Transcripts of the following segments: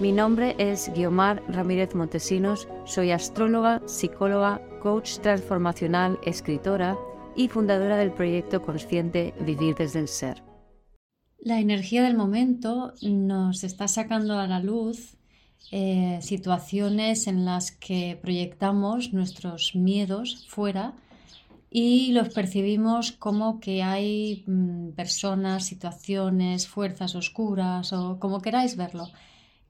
Mi nombre es Guiomar Ramírez Montesinos, soy astróloga, psicóloga, coach transformacional, escritora y fundadora del proyecto consciente Vivir desde el Ser. La energía del momento nos está sacando a la luz eh, situaciones en las que proyectamos nuestros miedos fuera y los percibimos como que hay mm, personas, situaciones, fuerzas oscuras o como queráis verlo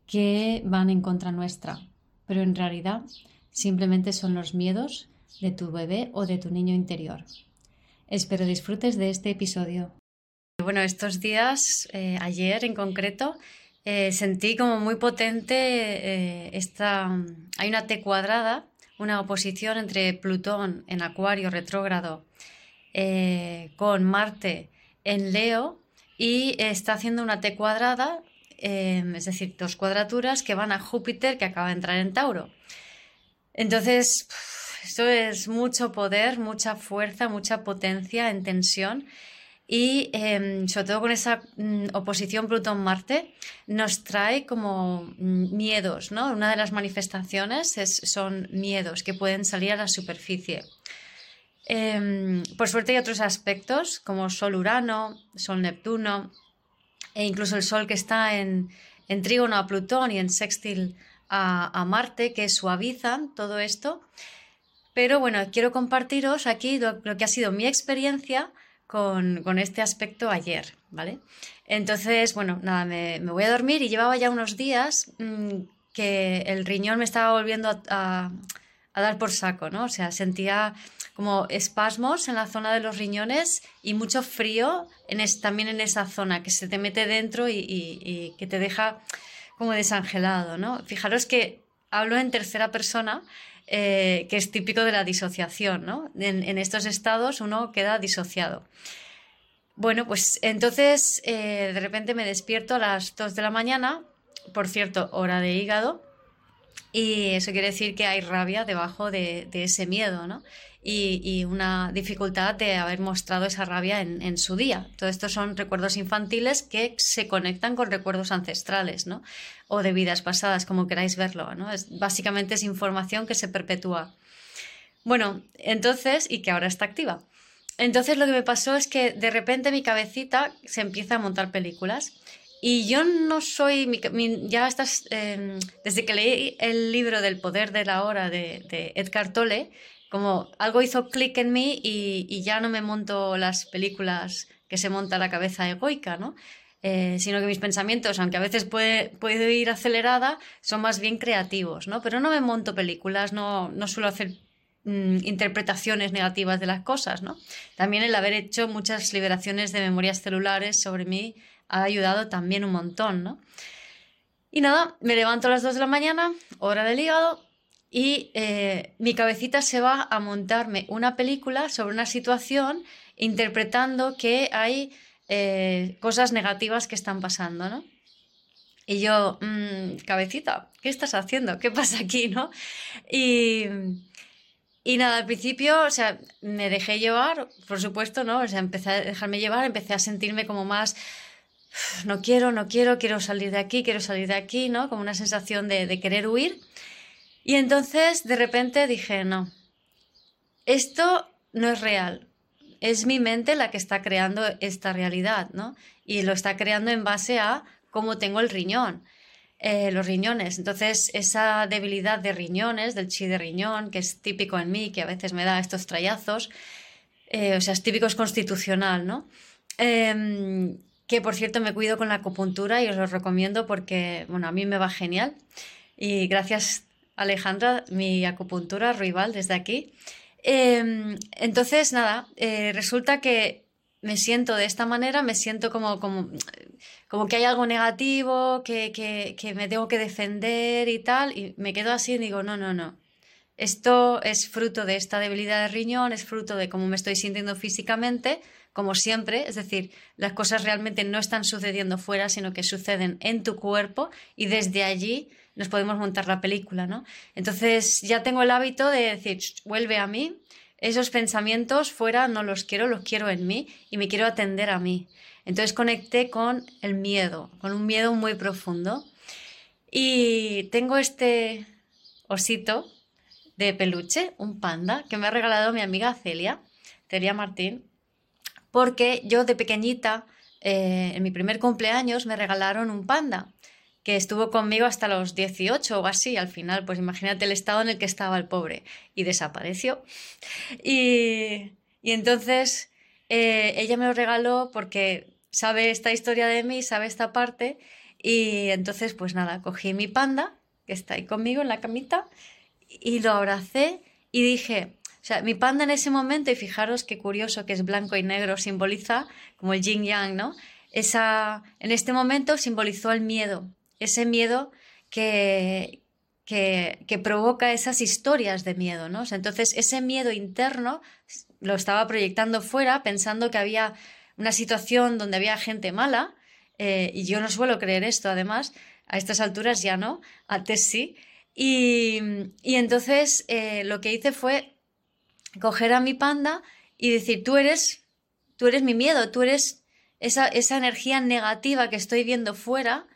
que van en contra nuestra, pero en realidad simplemente son los miedos de tu bebé o de tu niño interior. Espero disfrutes de este episodio. Bueno, estos días, eh, ayer en concreto, eh, sentí como muy potente eh, esta... Hay una T cuadrada, una oposición entre Plutón en Acuario retrógrado con Marte en Leo y está haciendo una T cuadrada Em, es decir, dos cuadraturas que van a Júpiter que acaba de entrar en Tauro. Entonces, esto es mucho poder, mucha fuerza, mucha potencia en tensión y em, sobre todo con esa mm, oposición Plutón-Marte nos trae como mm, miedos, ¿no? Una de las manifestaciones son miedos que pueden salir a la superficie. Em, por suerte hay otros aspectos como Sol-Urano, Sol-Neptuno, e incluso el Sol que está en, en trígono a Plutón y en sextil a, Marte, que suavizan todo esto. Pero bueno, quiero compartiros aquí lo, que ha sido mi experiencia con, este aspecto ayer, ¿vale? Entonces, bueno, nada, me, voy a dormir y llevaba ya unos días mm, que el riñón me estaba volviendo a, a, dar por saco, ¿no? O sea, sentía como espasmos en la zona de los riñones y mucho frío en también en esa zona que se te mete dentro y, que te deja como desangelado, ¿no? Fijaros que hablo en tercera persona, eh, que es típico de la disociación, ¿no? En, estos estados uno queda disociado. Bueno, pues entonces eh, de repente me despierto a las 2 de la mañana, por cierto, hora de hígado, y eso quiere decir que hay rabia debajo de, ese miedo, ¿no? y, una dificultad de haber mostrado esa rabia en, su día. Todo esto son recuerdos infantiles que se conectan con recuerdos ancestrales, ¿no? O de vidas pasadas, como queráis verlo, ¿no? Básicamente es información que se perpetúa. Bueno, entonces, y que ahora está activa. Entonces lo que me pasó es que de repente mi cabecita se empieza a montar películas. Y yo no soy, ya estás, em, desde que leí el libro del poder de la hora de, de Edgar Tolle, como algo hizo clic en mí y, ya no me monto las películas que se monta la cabeza egoica, ¿no? Eh, sino que mis pensamientos, aunque a veces puede, puede, ir acelerada, son más bien creativos, ¿no? Pero no me monto películas, no, no suelo hacer mm, interpretaciones negativas de las cosas, ¿no? También el haber hecho muchas liberaciones de memorias celulares sobre mí ha ayudado también un montón, ¿no? Y nada, me levanto a las 2 de la mañana, hora del hígado, y eh, mi cabecita se va a montarme una película sobre una situación interpretando que hay eh, cosas negativas que están pasando, ¿no? Y yo, mm, cabecita, ¿qué estás haciendo? ¿Qué pasa aquí, no? Y, y nada, al principio, o sea, me dejé llevar, por supuesto, ¿no? O sea, empecé a dejarme llevar, empecé a sentirme como más, no quiero, no quiero, quiero salir de aquí, quiero salir de aquí, ¿no? Como una sensación de, querer huir. Y entonces de repente dije, no, esto no es real, es mi mente la que está creando esta realidad, ¿no? Y lo está creando en base a cómo tengo el riñón, eh, los riñones. Entonces, esa debilidad de riñones, del chi de riñón, que es típico en mí, que a veces me da estos trayazos, eh, o sea, es típico, es constitucional, ¿no? Em, que por cierto me cuido con la acupuntura y os lo recomiendo porque, bueno, a mí me va genial. Y gracias Alejandra, mi acupuntura rival desde aquí. Em, entonces, nada, eh, resulta que me siento de esta manera, me siento como, como, como que hay algo negativo, que, que, que me tengo que defender y tal, y me quedo así y digo, no, no, no. Esto es fruto de esta debilidad de riñón, es fruto de cómo me estoy sintiendo físicamente, como siempre, es decir, las cosas realmente no están sucediendo fuera, sino que suceden en tu cuerpo y desde allí nos podemos montar la película, ¿no? Entonces ya tengo el hábito de decir, vuelve a mí, esos pensamientos fuera no los quiero, los quiero en mí y me quiero atender a mí. Entonces conecté con el miedo, con un miedo muy profundo. Y tengo este osito de peluche, un panda, que me ha regalado mi amiga Celia, Celia Martín, porque yo de pequeñita, eh, en mi primer cumpleaños, me regalaron un panda que estuvo conmigo hasta los 18 o así. Al final, pues imagínate el estado en el que estaba el pobre. Y desapareció. Y, entonces eh, ella me lo regaló porque sabe esta historia de mí, sabe esta parte. Y entonces, pues nada, cogí mi panda, que está ahí conmigo en la camita, y lo abracé y dije, sea, mi panda en ese momento, y fijaros qué curioso que es blanco y negro, simboliza como el yin yang, ¿no? Esa, en este momento simbolizó el miedo, ese miedo que, que, que, provoca esas historias de miedo, ¿no? entonces, ese miedo interno lo estaba proyectando fuera, pensando que había una situación donde había gente mala, eh, y yo no suelo creer esto, además, a estas alturas ya no, antes sí. Y, y entonces eh, lo que hice fue coger a mi panda y decir, tú eres, tú eres mi miedo, tú eres esa, esa energía negativa que estoy viendo fuera,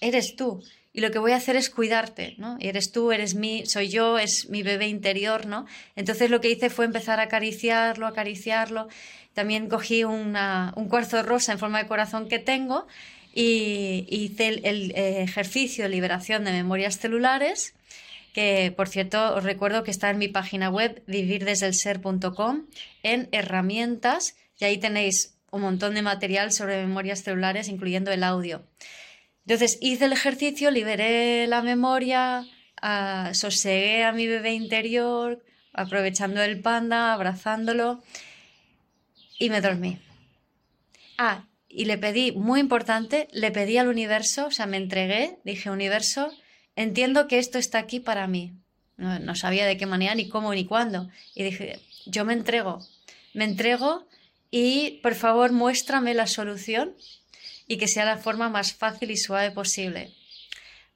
eres tú. Y lo que voy a hacer es cuidarte, ¿no? Eres tú, eres mí, soy yo, es mi bebé interior, ¿no? Entonces lo que hice fue empezar a acariciarlo, acariciarlo. También cogí una, un cuarzo rosa en forma de corazón que tengo y hice el, el eh, ejercicio de liberación de memorias celulares que por cierto os recuerdo que está en mi página web vivirdesdelser.com en herramientas y ahí tenéis un montón de material sobre memorias celulares, incluyendo el audio. Entonces hice el ejercicio, liberé la memoria, uh, sosegué a mi bebé interior, aprovechando el panda, abrazándolo y me dormí. Ah, y le pedí, muy importante, le pedí al universo, o sea, me entregué, dije, universo, entiendo que esto está aquí para mí. No, sabía de qué manera, ni cómo, ni cuándo. Y dije, yo me entrego, me entrego y por favor muéstrame la solución y que sea la forma más fácil y suave posible.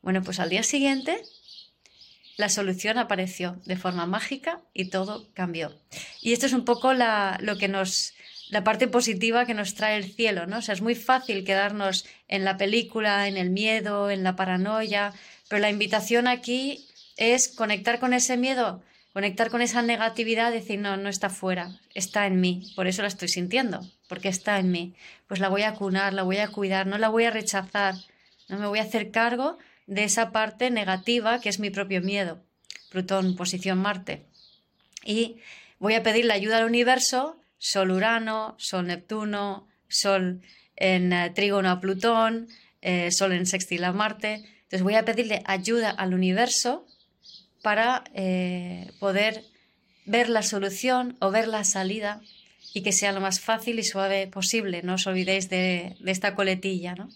Bueno, pues al día siguiente la solución apareció de forma mágica y todo cambió. Y esto es un poco la, lo que nos, la parte positiva que nos trae el cielo, ¿no? O sea, es muy fácil quedarnos en la película, en el miedo, en la paranoia, pero la invitación aquí es conectar con ese miedo, conectar con esa negatividad, decir, no, no está fuera, está en mí, por eso la estoy sintiendo, porque está en mí. Pues la voy a cunar, la voy a cuidar, no la voy a rechazar, no me voy a hacer cargo de esa parte negativa que es mi propio miedo. Plutón, posición Marte. Y voy a pedir la ayuda al universo, Sol Urano, Sol Neptuno, Sol en eh, trígono a Plutón, eh, Sol en sextil a Marte, entonces voy a pedirle ayuda al universo para eh, poder ver la solución o ver la salida y que sea lo más fácil y suave posible. No os olvidéis de, esta coletilla, ¿no?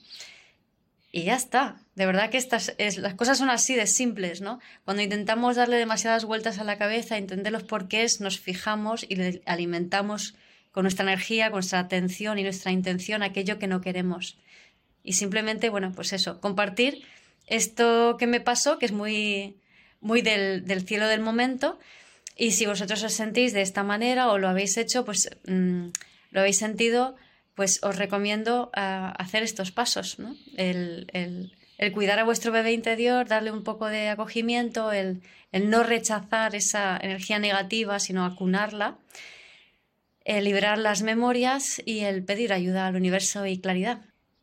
Y ya está. De verdad que estas es, las cosas son así de simples, ¿no? Cuando intentamos darle demasiadas vueltas a la cabeza, entender los porqués, nos fijamos y le alimentamos con nuestra energía, con nuestra atención y nuestra intención aquello que no queremos. Y simplemente, bueno, pues eso, compartir esto que me pasó, que es muy, muy del, cielo del momento, y si vosotros os sentís de esta manera o lo habéis hecho, pues mm, lo habéis sentido, pues os recomiendo ah, hacer estos pasos, ¿no? El, cuidar a vuestro bebé interior, darle un poco de acogimiento, el, el no rechazar esa energía negativa, sino acunarla, el liberar las memorias y el pedir ayuda al universo y claridad.